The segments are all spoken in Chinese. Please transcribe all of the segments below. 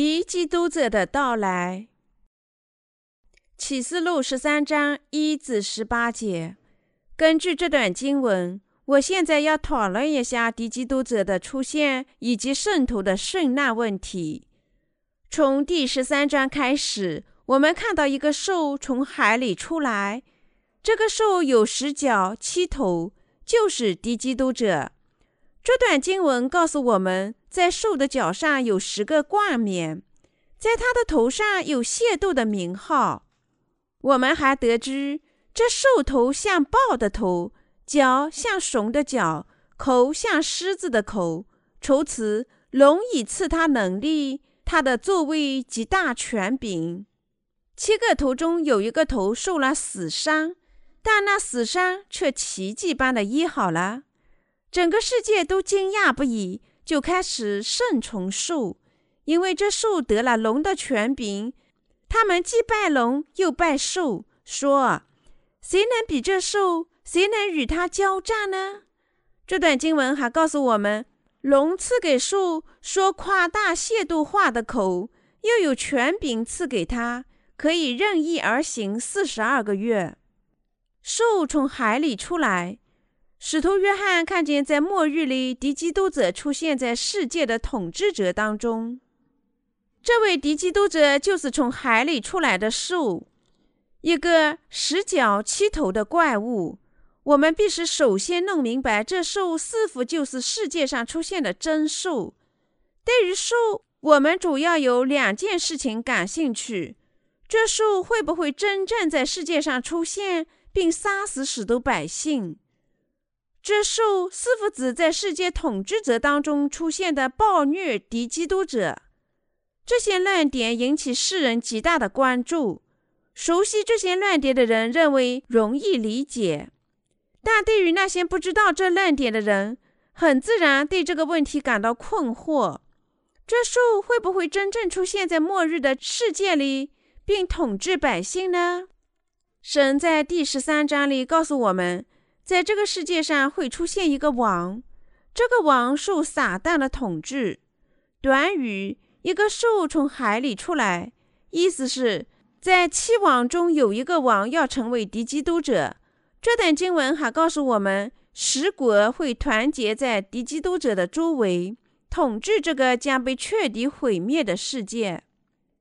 敌基督者的到来。启示录十三章一至十八节。根据这段经文，我现在要讨论一下敌基督者的出现以及圣徒的圣难问题。从第十三章开始，我们看到一个兽从海里出来，这个兽有十角七头，就是敌基督者。这段经文告诉我们。在兽的脚上有十个冠冕，在他的头上有械斗的名号。我们还得知，这兽头像豹的头，脚像熊的脚，口像狮子的口。除此，龙以赐他能力，他的座位极大权柄。七个头中有一个头受了死伤，但那死伤却奇迹般的医好了。整个世界都惊讶不已。就开始顺从树，因为这树得了龙的权柄。他们既拜龙又拜树，说：“谁能比这树？谁能与他交战呢？”这段经文还告诉我们，龙赐给树说夸大亵渎话的口，又有权柄赐给他，可以任意而行四十二个月。树从海里出来。使徒约翰看见，在末日里，敌基督者出现在世界的统治者当中。这位敌基督者就是从海里出来的兽，一个十角七头的怪物。我们必须首先弄明白，这兽是否就是世界上出现的真兽。对于兽，我们主要有两件事情感兴趣：这兽会不会真正在世界上出现，并杀死许多百姓？这兽是否指在世界统治者当中出现的暴虐敌基督者？这些论点引起世人极大的关注。熟悉这些论点的人认为容易理解，但对于那些不知道这论点的人，很自然对这个问题感到困惑：这兽会不会真正出现在末日的世界里，并统治百姓呢？神在第十三章里告诉我们。在这个世界上会出现一个王，这个王受撒旦的统治。短语“一个兽从海里出来”，意思是在七王中有一个王要成为敌基督者。这段经文还告诉我们，十国会团结在敌基督者的周围，统治这个将被彻底毁灭的世界。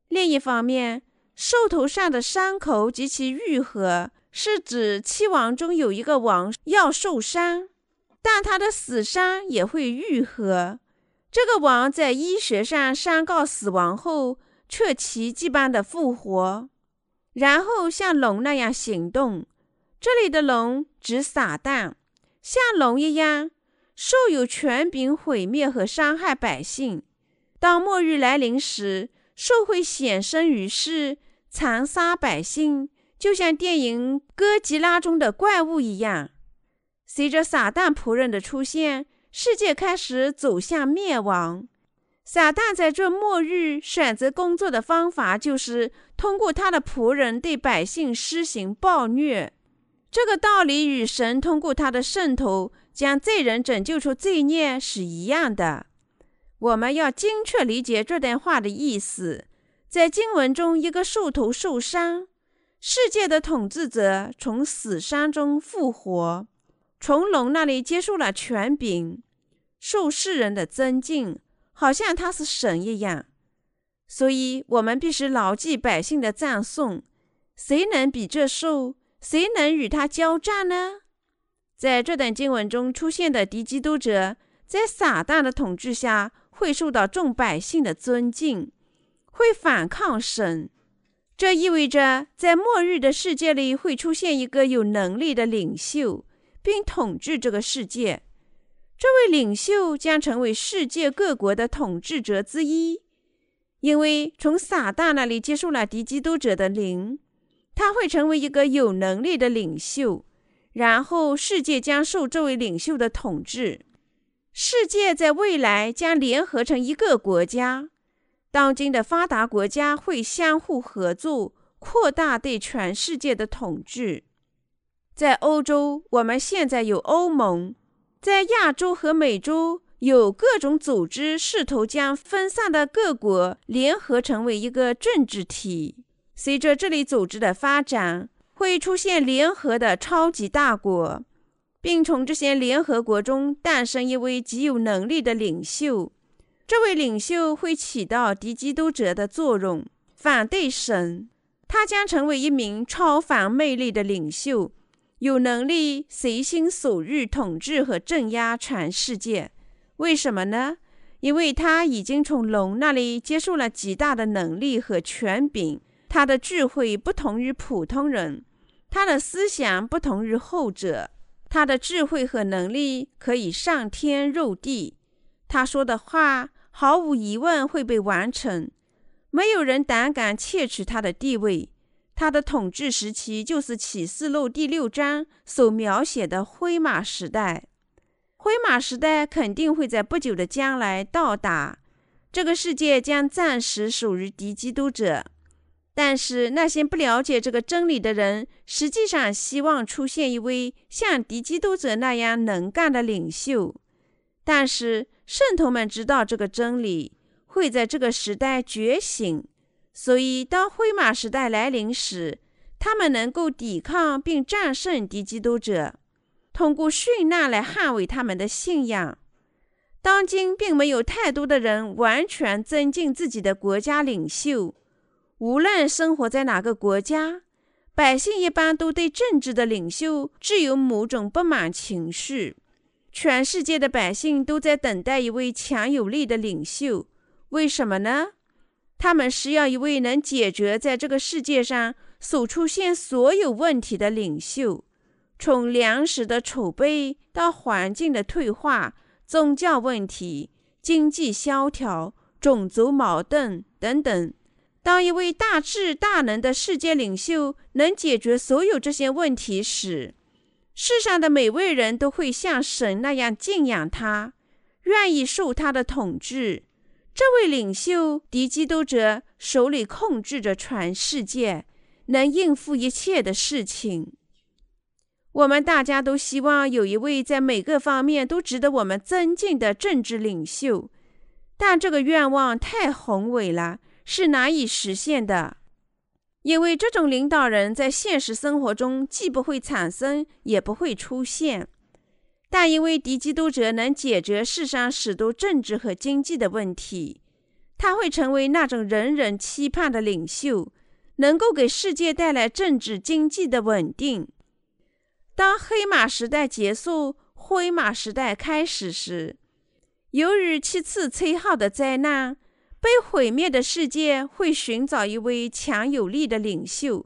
另一方面，兽头上的伤口及其愈合。是指七王中有一个王要受伤，但他的死伤也会愈合。这个王在医学上宣告死亡后，却奇迹般的复活，然后像龙那样行动。这里的龙指撒旦，像龙一样，受有权柄毁灭和伤害百姓。当末日来临时，兽会显身于世，残杀百姓。就像电影《哥吉拉》中的怪物一样，随着撒旦仆人的出现，世界开始走向灭亡。撒旦在这末日选择工作的方法，就是通过他的仆人对百姓施行暴虐。这个道理与神通过他的圣徒将罪人拯救出罪孽是一样的。我们要精确理解这段话的意思。在经文中，一个兽头受伤。世界的统治者从死伤中复活，从龙那里接受了权柄，受世人的尊敬，好像他是神一样。所以，我们必须牢记百姓的赞颂：谁能比这兽？谁能与他交战呢？在这段经文中出现的敌基督者，在撒旦的统治下，会受到众百姓的尊敬，会反抗神。这意味着，在末日的世界里会出现一个有能力的领袖，并统治这个世界。这位领袖将成为世界各国的统治者之一，因为从撒旦那里接受了敌基督者的灵，他会成为一个有能力的领袖。然后，世界将受这位领袖的统治。世界在未来将联合成一个国家。当今的发达国家会相互合作，扩大对全世界的统治。在欧洲，我们现在有欧盟；在亚洲和美洲有各种组织试图将分散的各国联合成为一个政治体。随着这类组织的发展，会出现联合的超级大国，并从这些联合国中诞生一位极有能力的领袖。这位领袖会起到敌基督者的作用，反对神。他将成为一名超凡魅力的领袖。有能力随心所欲统治和镇压全世界，为什么呢？因为他已经从龙那里接受了极大的能力和权柄。他的智慧不同于普通人，他的思想不同于后者。他的智慧和能力可以上天入地，他说的话毫无疑问会被完成。没有人胆敢窃取他的地位。他的统治时期就是启示录第六章所描写的灰马时代。灰马时代肯定会在不久的将来到达，这个世界将暂时属于敌基督者。但是那些不了解这个真理的人，实际上希望出现一位像敌基督者那样能干的领袖。但是圣徒们知道这个真理会在这个时代觉醒。所以，当灰马时代来临时，他们能够抵抗并战胜敌基督者，通过殉难来捍卫他们的信仰。当今并没有太多的人完全尊敬自己的国家领袖，无论生活在哪个国家，百姓一般都对政治的领袖具有某种不满情绪。全世界的百姓都在等待一位强有力的领袖，为什么呢？他们需要一位能解决在这个世界上所出现所有问题的领袖，从粮食的储备到环境的退化、宗教问题、经济萧条、种族矛盾等等。当一位大智大能的世界领袖能解决所有这些问题时，世上的每位人都会像神那样敬仰他，愿意受他的统治。这位领袖敌基督者手里控制着全世界，能应付一切的事情。我们大家都希望有一位在每个方面都值得我们尊敬的政治领袖，但这个愿望太宏伟了，是难以实现的。因为这种领导人在现实生活中既不会产生，也不会出现。但因为敌基督者能解决世上许多政治和经济的问题，他会成为那种人人期盼的领袖，能够给世界带来政治经济的稳定。当黑马时代结束，灰马时代开始时，由于七次吹号的灾难，被毁灭的世界会寻找一位强有力的领袖，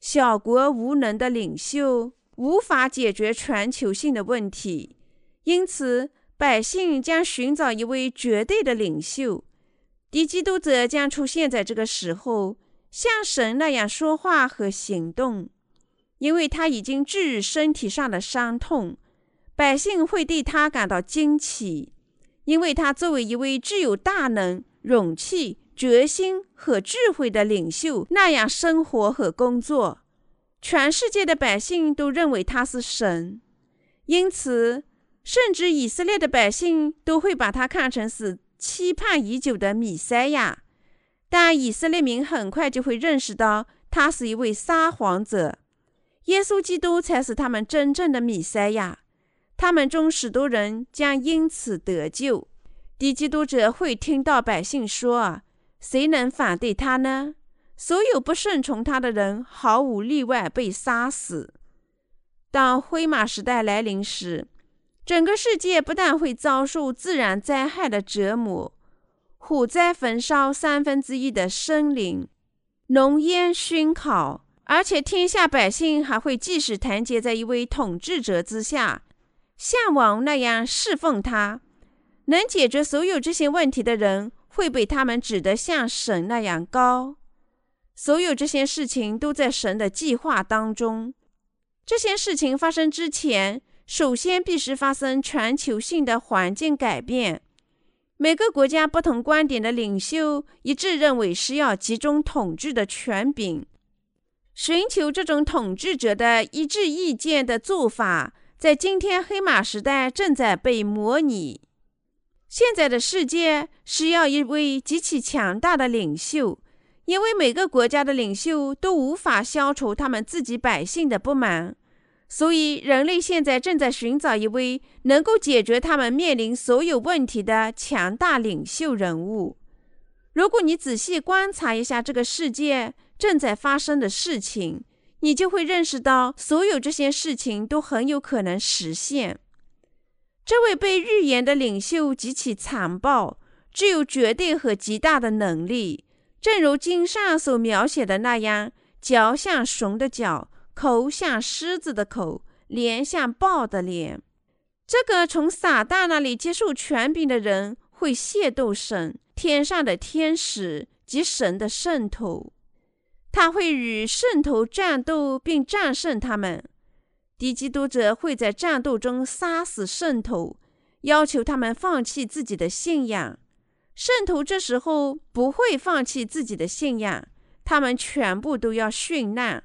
小国无能的领袖。无法解决全球性的问题，因此百姓将寻找一位绝对的领袖。敌基督者将出现在这个时候，像神那样说话和行动，因为他已经治愈身体上的伤痛。百姓会对他感到惊奇，因为他作为一位具有大能、勇气、决心和智慧的领袖那样生活和工作。全世界的百姓都认为他是神，因此，甚至以色列的百姓都会把他看成是期盼已久的弥赛亚。但以色列民很快就会认识到，他是一位撒谎者。耶稣基督才是他们真正的弥赛亚。他们中许多人将因此得救。敌基督者会听到百姓说：“谁能反对他呢？”所有不顺从他的人毫无例外被杀死。当灰马时代来临时，整个世界不但会遭受自然灾害的折磨，火灾焚烧三分之一的森林，浓烟熏烤，而且天下百姓还会继续团结在一位统治者之下，像王那样侍奉他。能解决所有这些问题的人会被他们指得像神那样高。所有这些事情都在神的计划当中。这些事情发生之前，首先必须发生全球性的环境改变。每个国家不同观点的领袖一致认为是要集中统治的权柄。寻求这种统治者的一致意见的做法，在今天黑马时代正在被模拟。现在的世界需要一位极其强大的领袖，因为每个国家的领袖都无法消除他们自己百姓的不满，所以人类现在正在寻找一位能够解决他们面临所有问题的强大领袖人物。如果你仔细观察一下这个世界正在发生的事情，你就会认识到，所有这些事情都很有可能实现。这位被预言的领袖极其残暴，具有绝对和极大的能力，正如经上所描写的那样：脚像熊的脚，口像狮子的口，脸像豹的脸。这个从撒旦那里接受权柄的人，会亵渎神、天上的天使及神的圣徒，他会与圣徒战斗，并战胜他们。敌基督者会在战斗中杀死圣徒，要求他们放弃自己的信仰。圣徒这时候不会放弃自己的信仰，他们全部都要殉难，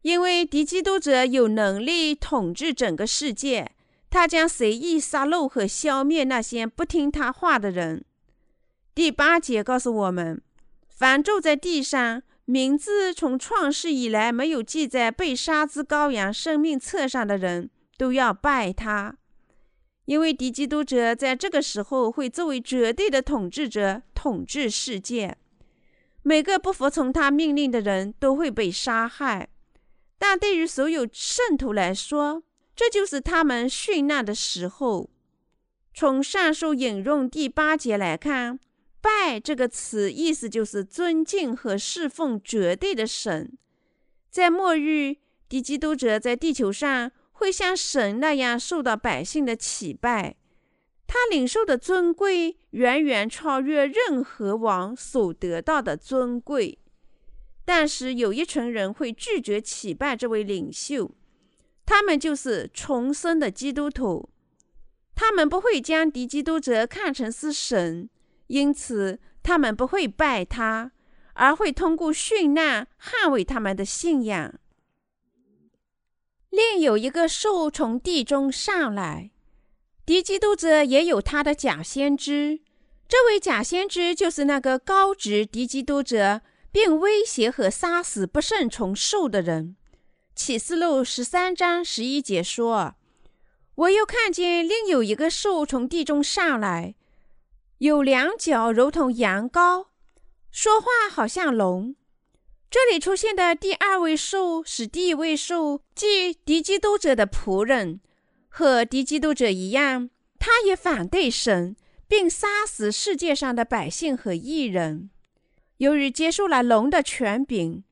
因为敌基督者有能力统治整个世界，他将随意杀戮和消灭那些不听他话的人。第八节告诉我们，凡住在地上。名字从创世以来没有记在被杀之羔羊生命册上的人都要拜他，因为敌基督者在这个时候会作为绝对的统治者统治世界，每个不服从他命令的人都会被杀害。但对于所有圣徒来说，这就是他们殉难的时候。从上述引用第八节来看。拜这个词意思就是尊敬和侍奉绝对的神。在末日，敌基督者在地球上会像神那样受到百姓的祈拜，他领受的尊贵远远超越任何王所得到的尊贵。但是有一群人会拒绝祈拜这位领袖，他们就是重生的基督徒，他们不会将敌基督者看成是神。因此，他们不会拜他，而会通过殉难捍卫他们的信仰。另有一个兽从地中上来，敌基督者也有他的假先知。这位假先知就是那个高职敌基督者，并威胁和杀死不顺从兽的人。启示录十三章十一节说：“我又看见另有一个兽从地中上来。”有两脚如同羊羔，说话好像龙。这里出现的第二位兽是第一位兽，即敌基督者的仆人，和敌基督者一样，他也反对神，并杀死世界上的百姓和异人。由于接受了龙的权柄，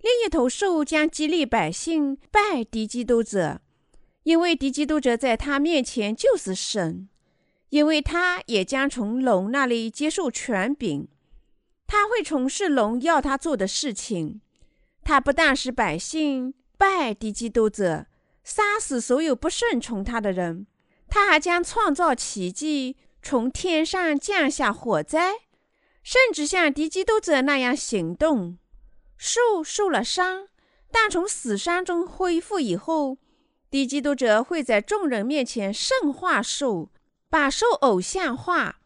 另一头兽将激励百姓拜敌基督者，因为敌基督者在他面前就是神。因为他也将从龙那里接受权柄，他会从事龙要他做的事情。他不但使百姓拜敌基督者，杀死所有不顺从他的人，他还将创造奇迹，从天上降下火灾，甚至像敌基督者那样行动。树受了伤，但从死伤中恢复以后，敌基督者会在众人面前圣化树。把兽偶像化，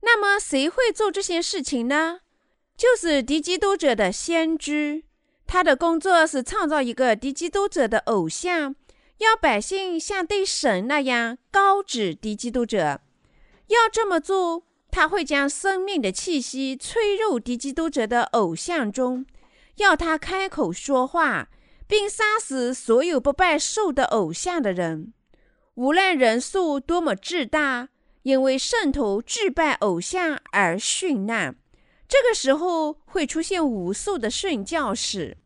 那么谁会做这些事情呢？就是敌基督者的先知，他的工作是创造一个敌基督者的偶像，要百姓像对神那样高指敌基督者。要这么做，他会将生命的气息吹入敌基督者的偶像中，要他开口说话，并杀死所有不拜兽的偶像的人。无论人数多么巨大，因为圣徒祭拜偶像而殉难，这个时候会出现无数的殉教士。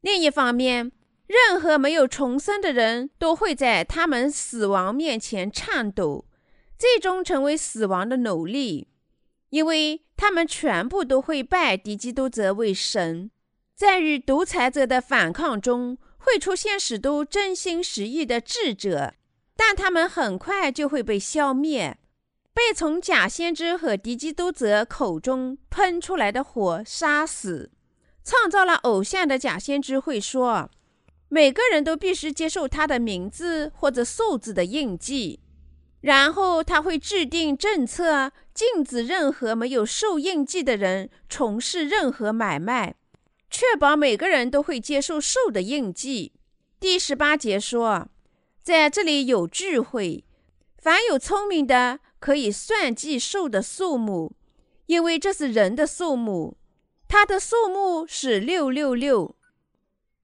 另一方面，任何没有重生的人都会在他们死亡面前颤抖，最终成为死亡的奴隶，因为他们全部都会拜敌基督者为神。在与独裁者的反抗中，会出现许多真心实意的智者。但他们很快就会被消灭，被从假先知和敌基督者口中喷出来的火杀死。创造了偶像的假先知会说：“每个人都必须接受他的名字或者数字的印记。”然后他会制定政策，禁止任何没有受印记的人从事任何买卖，确保每个人都会接受兽的印记。第十八节说，在这里有智慧，凡有聪明的可以算计兽的数目，因为这是人的数目，它的数目是六六六，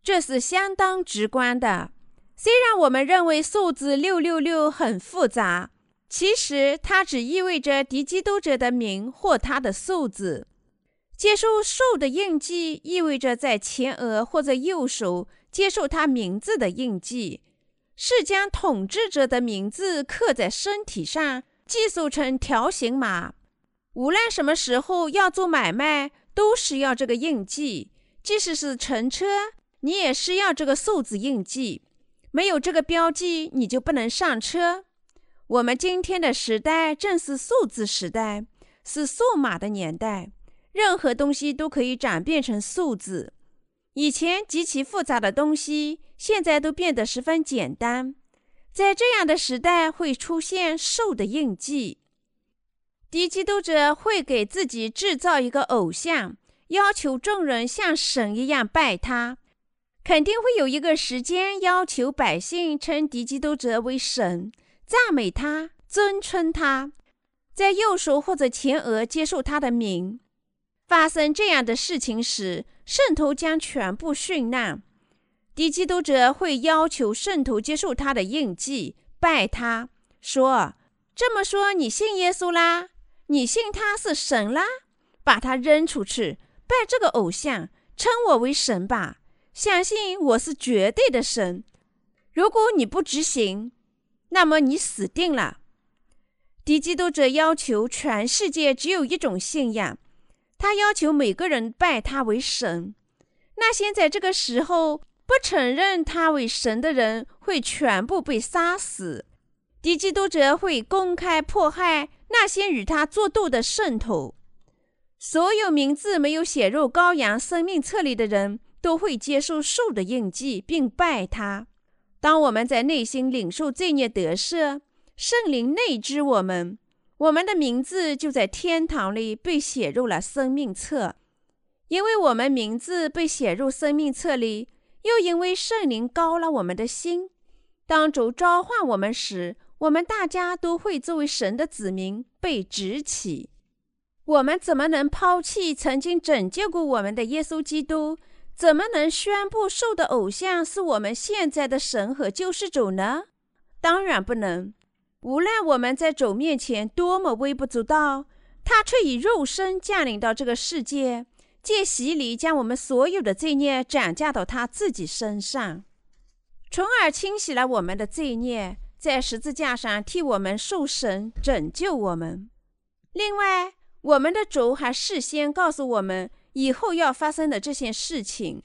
这是相当直观的。虽然我们认为数字六六六很复杂，其实它只意味着敌基督者的名或他的数字。接受兽的印记意味着在前额或者右手接受他名字的印记，是将统治者的名字刻在身体上，记述成条形码。无论什么时候要做买卖，都需要这个印记；即使是乘车，你也需要这个数字印记。没有这个标记，你就不能上车。我们今天的时代正是数字时代，是数码的年代，任何东西都可以转变成数字。以前极其复杂的东西，现在都变得十分简单。在这样的时代，会出现兽的印记。敌基督者会给自己制造一个偶像，要求众人像神一样拜他。肯定会有一个时间要求百姓称敌基督者为神，赞美他，尊称他，在右手或者前额接受他的名。发生这样的事情时，圣徒将全部殉难。敌基督者会要求圣徒接受他的印记，拜他，说：“这么说，你信耶稣啦？你信他是神啦？把他扔出去，拜这个偶像，称我为神吧。”相信我是绝对的神。如果你不执行，那么你死定了。敌基督者要求全世界只有一种信仰，他要求每个人拜他为神。那现在这个时候不承认他为神的人会全部被杀死。敌基督者会公开迫害那些与他作斗的圣徒。所有名字没有写入羔羊生命册里的人。都会接受兽的印记，并拜他。当我们在内心领受罪孽得赦，圣灵内知我们，我们的名字就在天堂里被写入了生命册。因为我们名字被写入生命册里，又因为圣灵高了我们的心，当主召唤我们时，我们大家都会作为神的子民被执起。我们怎么能抛弃曾经拯救过我们的耶稣基督？怎么能宣布兽的偶像是我们现在的神和救世主呢？当然不能。无论我们在主面前多么微不足道，他却以肉身降临到这个世界，借洗礼将我们所有的罪孽转嫁到他自己身上，从而清洗了我们的罪孽，在十字架上替我们受神拯救我们。另外，我们的主还事先告诉我们。以后要发生的这些事情，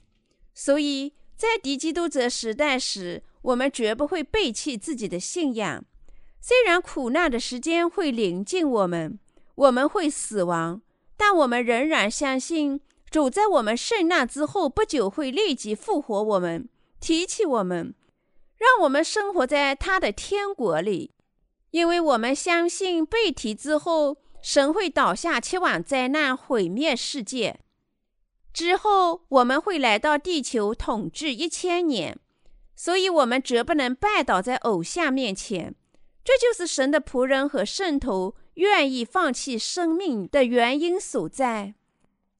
所以在敌基督者时代时，我们绝不会背弃自己的信仰。虽然苦难的时间会临近我们，我们会死亡，但我们仍然相信主在我们受难之后不久会立即复活我们，提起我们，让我们生活在他的天国里。因为我们相信被提之后，神会倒下七万灾难，毁灭世界。之后我们会来到地球统治一千年，所以我们绝不能拜倒在偶像面前。这就是神的仆人和圣徒愿意放弃生命的原因所在。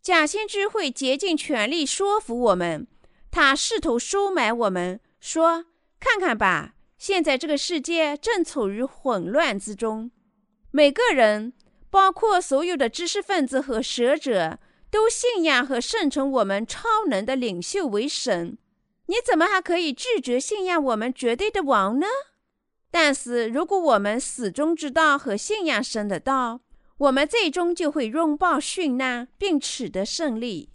假先知会竭尽全力说服我们，他试图收买我们，说：“看看吧，现在这个世界正处于混乱之中，每个人，包括所有的知识分子和学者。”都信仰和顺从我们超能的领袖为神，你怎么还可以拒绝信仰我们绝对的王呢？但是，如果我们始终知道和信仰神的道，我们最终就会拥抱殉难，并取得胜利。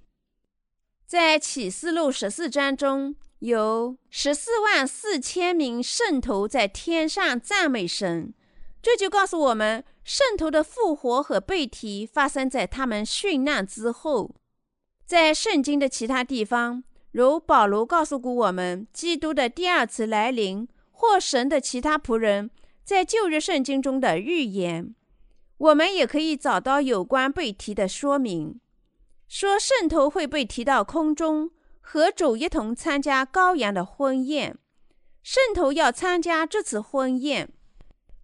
在启示录十四章中有十四万四千名圣徒在天上赞美神，这就告诉我们。圣徒的复活和被提发生在他们殉难之后。在圣经的其他地方，如保罗告诉过我们，基督的第二次来临，或神的其他仆人，在旧约圣经中的预言，我们也可以找到有关被提的说明，说圣徒会被提到空中，和主一同参加羔羊的婚宴。圣徒要参加这次婚宴。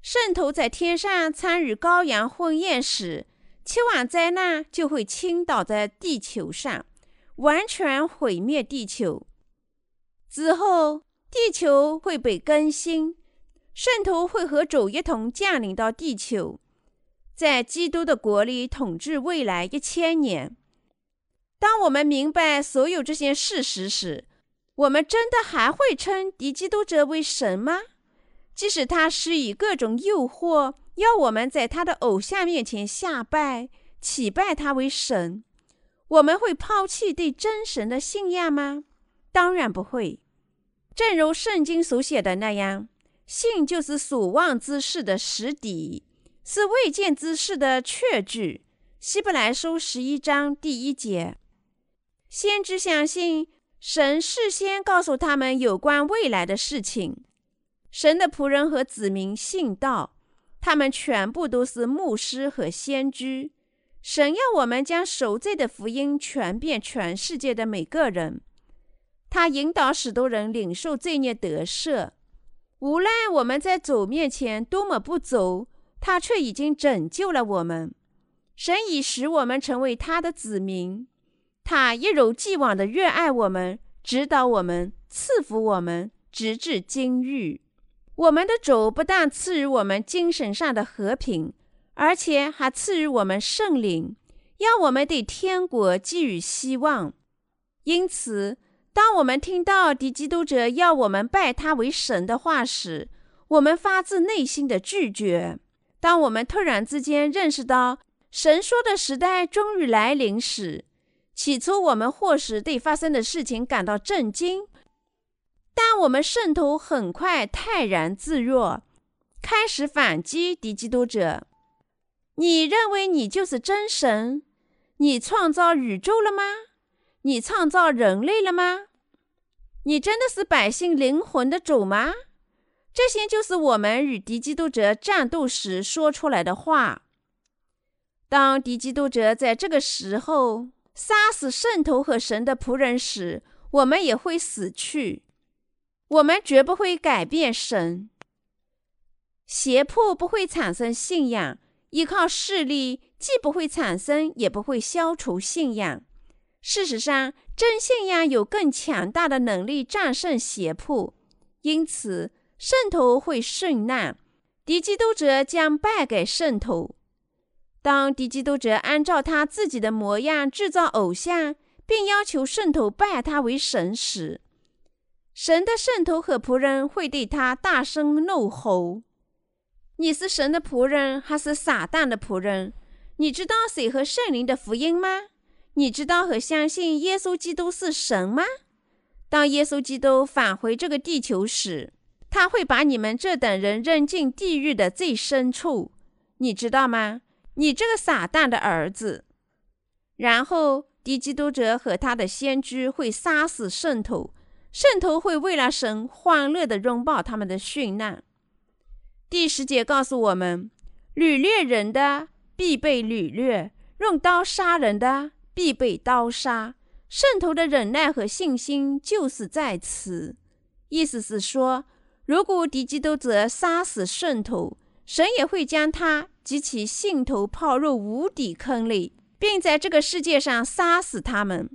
圣徒在天上参与羔羊婚宴时，七万灾难就会倾倒在地球上，完全毁灭地球。之后，地球会被更新。圣徒会和主一同降临到地球，在基督的国里统治未来一千年。当我们明白所有这些事实时，我们真的还会称敌基督者为神吗？即使他施以各种诱惑，要我们在他的偶像面前下拜、祈拜他为神，我们会抛弃对真神的信仰吗？当然不会。正如圣经所写的那样。信就是所望之事的实底，是未见之事的确据。希伯来书十一章第一节，先知相信神事先告诉他们有关未来的事情。神的仆人和子民信道，他们全部都是牧师和先知。神要我们将赎罪的福音传遍全世界的每个人，他引导许多人领受罪孽得赦。无论我们在主面前多么不足，他却已经拯救了我们。神已使我们成为他的子民，他一如既往的热爱我们，指导我们，赐福我们，直至今日。我们的主不但赐予我们精神上的和平，而且还赐予我们圣灵，要我们对天国寄予希望。因此。当我们听到敌基督者要我们拜他为神的话时，我们发自内心的拒绝。当我们突然之间认识到神说的时代终于来临时，起初我们或许对发生的事情感到震惊，但我们圣徒很快泰然自若，开始反击敌基督者。你认为你就是真神？你创造宇宙了吗？你创造人类了吗？你真的是百姓灵魂的主吗？这些就是我们与敌基督者战斗时说出来的话。当敌基督者在这个时候杀死圣徒和神的仆人时，我们也会死去。我们绝不会改变神。胁迫不会产生信仰，依靠势力既不会产生，也不会消除信仰。事实上，真信仰有更强大的能力战胜邪迫，因此圣徒会殉难，敌基督者将败给圣徒。当敌基督者按照他自己的模样制造偶像，并要求圣徒拜他为神时，神的圣徒和仆人会对他大声怒吼：“你是神的仆人，还是撒旦的仆人？你知道谁和圣灵的福音吗？”你知道和相信耶稣基督是神吗？当耶稣基督返回这个地球时，他会把你们这等人扔进地狱的最深处，你知道吗？你这个撒旦的儿子！然后，敌基督者和他的先知会杀死圣徒，圣徒会为了神欢乐地拥抱他们的殉难。第十节告诉我们：掳掠人的必被掳掠，用刀杀人的。必被刀杀。圣徒的忍耐和信心就是在此。意思是说，如果敌基督者杀死圣徒，神也会将他及其信徒抛入无底坑里，并在这个世界上杀死他们。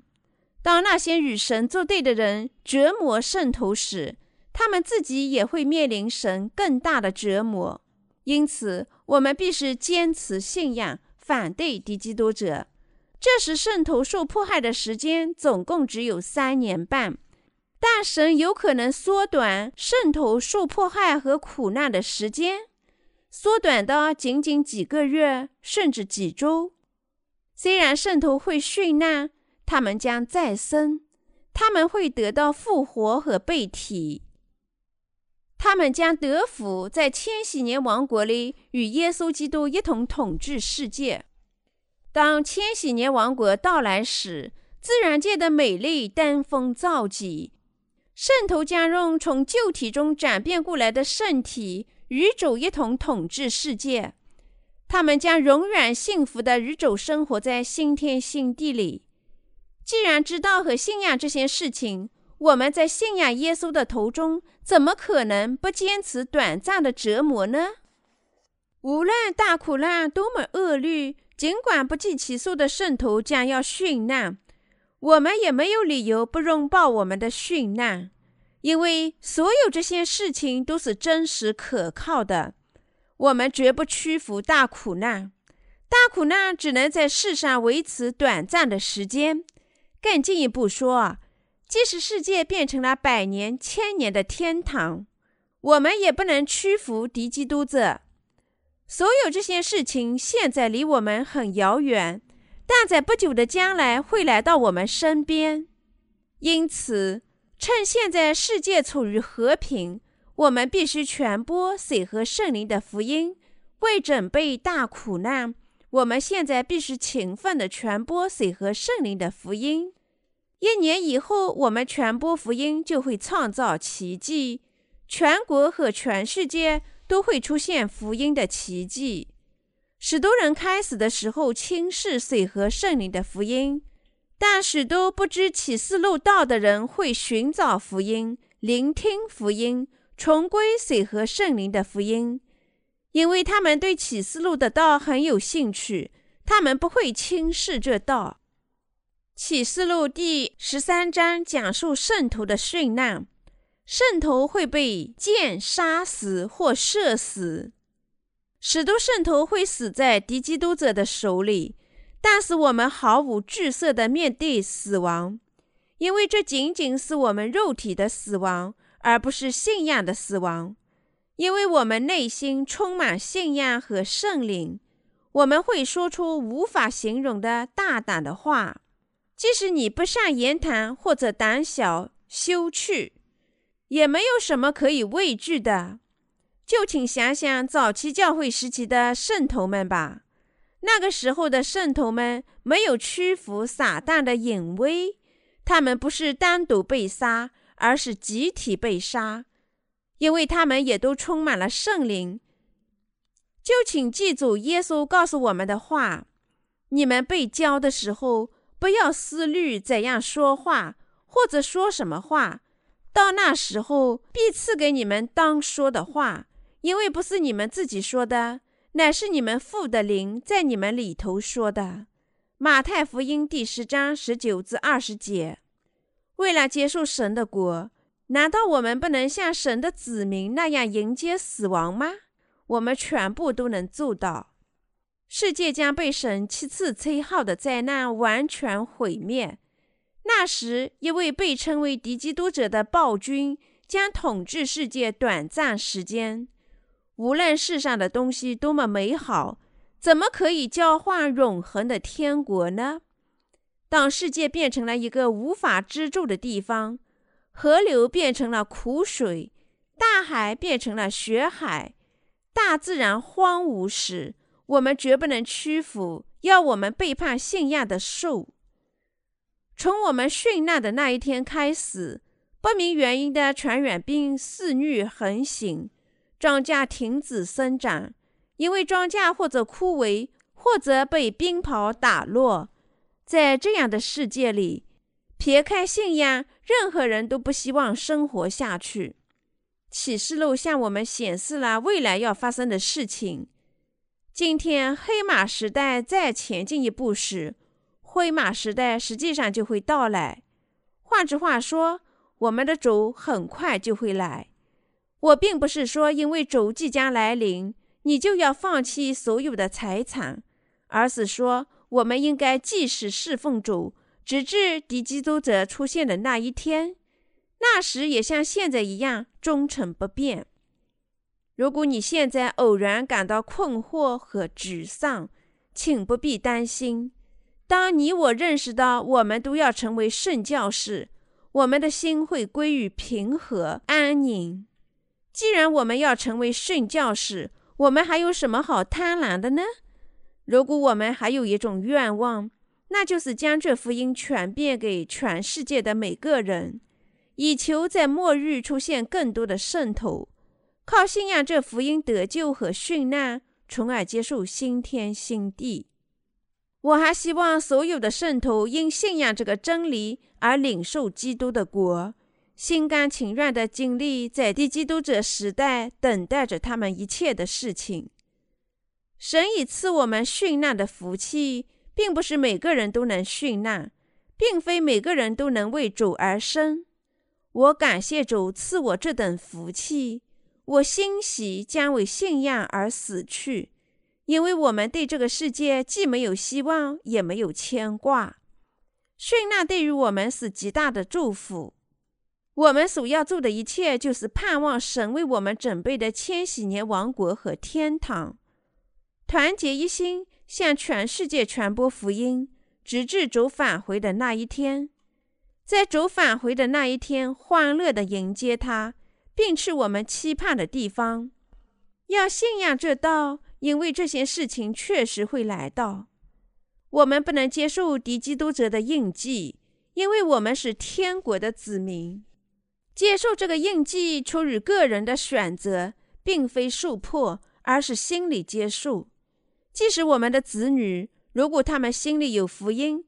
当那些与神作对的人折磨圣徒时，他们自己也会面临神更大的折磨。因此，我们必须坚持信仰，反对敌基督者。这时，圣徒受迫害的时间总共只有三年半，但神有可能缩短圣徒受迫害和苦难的时间，缩短到仅仅几个月，甚至几周。虽然圣徒会殉难，他们将再生，他们会得到复活和被提，他们将得福，在千禧年王国里与耶稣基督一同统治世界。当千禧年王国到来时，自然界的美丽登峰造极，圣徒将用从旧体中转变过来的圣体与主一同统治世界。他们将永远幸福的与主生活在新天新地里。既然知道和信仰这些事情，我们在信仰耶稣的途中，怎么可能不坚持短暂的折磨呢？无论大苦难多么恶劣，尽管不计其数的圣徒将要殉难，我们也没有理由不拥抱我们的殉难，因为所有这些事情都是真实可靠的。我们绝不屈服大苦难，大苦难只能在世上维持短暂的时间。更进一步说，即使世界变成了百年、千年的天堂，我们也不能屈服敌基督者。所有这些事情现在离我们很遥远，但在不久的将来会来到我们身边。因此，趁现在世界处于和平。我们必须传播水和圣灵的福音，为准备大苦难。我们现在必须勤奋地传播水和圣灵的福音。一年以后，我们传播福音就会创造奇迹，全国和全世界都会出现福音的奇迹。许多人开始的时候轻视水和圣灵的福音，但许多不知启示录道的人会寻找福音，聆听福音。重归水和圣灵的福音，因为他们对启示录的道很有兴趣，他们不会轻视这道。启示录第十三章讲述圣徒的殉难，圣徒会被箭杀死或射死，许多圣徒会死在敌基督者的手里，但是我们毫无惧色地面对死亡，因为这仅仅是我们肉体的死亡。而不是信仰的死亡，因为我们内心充满信仰和圣灵，我们会说出无法形容的大胆的话。即使你不善言谈或者胆小羞怯，也没有什么可以畏惧的。就请想想早期教会时期的圣徒们吧，那个时候的圣徒们没有屈服撒旦的淫威，他们不是单独被杀。而是集体被杀，因为他们也都充满了圣灵。就请记住耶稣告诉我们的话：你们被教的时候，不要思虑怎样说话，或者说什么话。到那时候，必赐给你们当说的话，因为不是你们自己说的，乃是你们父的灵在你们里头说的。马太福音第十章十九至二十节。为了接受神的国，难道我们不能像神的子民那样迎接死亡吗？我们全部都能做到。世界将被神七次吹号的灾难完全毁灭。那时，一位被称为敌基督者的暴君将统治世界短暂时间。无论世上的东西多么美好，怎么可以交换永恒的天国呢？当世界变成了一个无法支柱的地方，河流变成了苦水，大海变成了血海，大自然荒芜时，我们绝不能屈服要我们背叛信仰的兽。从我们殉难的那一天开始，不明原因的传染病肆虐横行，庄稼停止生长，因为庄稼或者枯萎，或者被冰雹打落。在这样的世界里，撇开信仰，任何人都不希望生活下去。启示录向我们显示了未来要发生的事情。今天黑马时代再前进一步时，灰马时代实际上就会到来。换句话说，我们的主很快就会来。我并不是说，因为主即将来临，你就要放弃所有的财产，而是说。我们应该继续侍奉主，直至敌基督者出现的那一天。那时也像现在一样忠诚不变。如果你现在偶然感到困惑和沮丧，请不必担心。当你我认识到我们都要成为圣教士，我们的心会归于平和安宁。既然我们要成为圣教士，我们还有什么好贪婪的呢？如果我们还有一种愿望，那就是将这福音传遍给全世界的每个人，以求在末日出现更多的圣徒。靠信仰这福音得救和殉难，从而接受新天新地。我还希望所有的圣徒因信仰这个真理而领受基督的国，心甘情愿地经历在地基督者时代等待着他们一切的事情。神已赐我们殉难的福气，并不是每个人都能殉难，并非每个人都能为主而生。我感谢主赐我这等福气。我欣喜将为信仰而死去，因为我们对这个世界既没有希望，也没有牵挂。殉难对于我们是极大的祝福。我们所要做的一切，就是盼望神为我们准备的千禧年王国和天堂。团结一心，向全世界传播福音，直至主返回的那一天。在主返回的那一天，欢乐地迎接他。并去我们期盼的地方。要信仰这道，因为这些事情确实会来到。我们不能接受敌基督者的印记，因为我们是天国的子民。接受这个印记出于个人的选择，并非受迫，而是心理接受。即使我们的子女，如果他们心里有福音，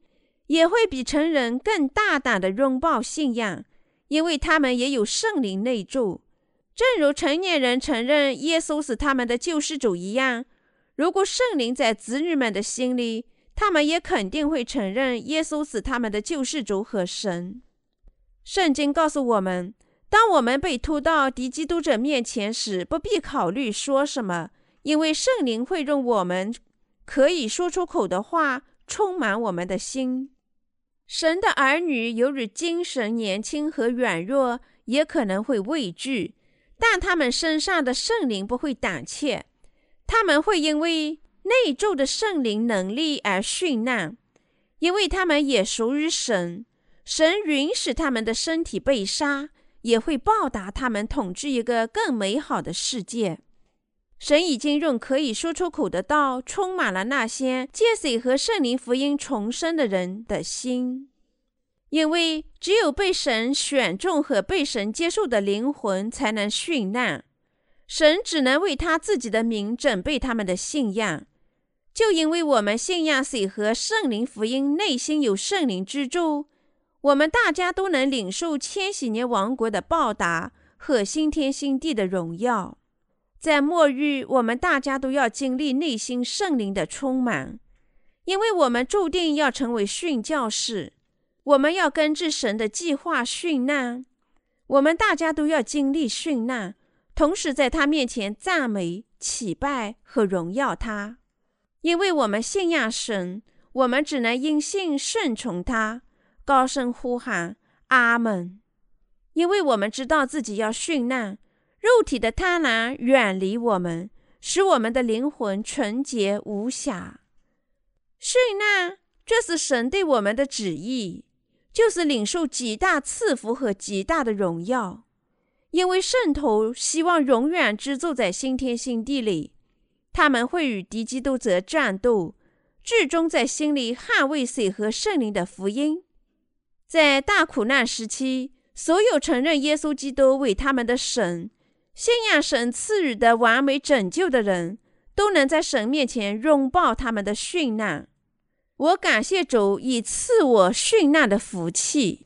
也会比成人更大胆地拥抱信仰。因为他们也有圣灵内住，正如成年人承认耶稣是他们的救世主一样。如果圣灵在子女们的心里，他们也肯定会承认耶稣是他们的救世主和神。圣经告诉我们，当我们被拖到敌基督者面前时，不必考虑说什么，因为圣灵会用我们可以说出口的话充满我们的心。神的儿女由于精神年轻和软弱，也可能会畏惧，但他们身上的圣灵不会胆怯，他们会因为内住的圣灵能力而殉难，因为他们也属于神。神允许他们的身体被杀，也会报答他们统治一个更美好的世界。神已经用可以说出口的道，充满了那些借水和圣灵福音重生的人的心，因为只有被神选中和被神接受的灵魂才能殉难。神只能为他自己的名准备他们的信仰。就因为我们信仰水和圣灵福音，内心有圣灵居住，我们大家都能领受千禧年王国的报答和新天新地的荣耀。在末日，我们大家都要经历内心圣灵的充满，因为我们注定要成为殉教士。我们要根据神的计划殉难，我们大家都要经历殉难，同时在他面前赞美、祈拜和荣耀他。因为我们信仰神，我们只能因信顺从他，高声呼喊阿门。因为我们知道自己要殉难。肉体的贪婪远离我们，使我们的灵魂纯洁无瑕。殉难，这是神对我们的旨意，就是领受极大赐福和极大的荣耀。因为圣徒希望永远居住在新天新地里，他们会与敌基督者战斗，最终在心里捍卫水和圣灵的福音。在大苦难时期，所有承认耶稣基督为他们的神。信仰神赐予的完美拯救的人，都能在神面前拥抱他们的殉难。我感谢主已赐我殉难的福气。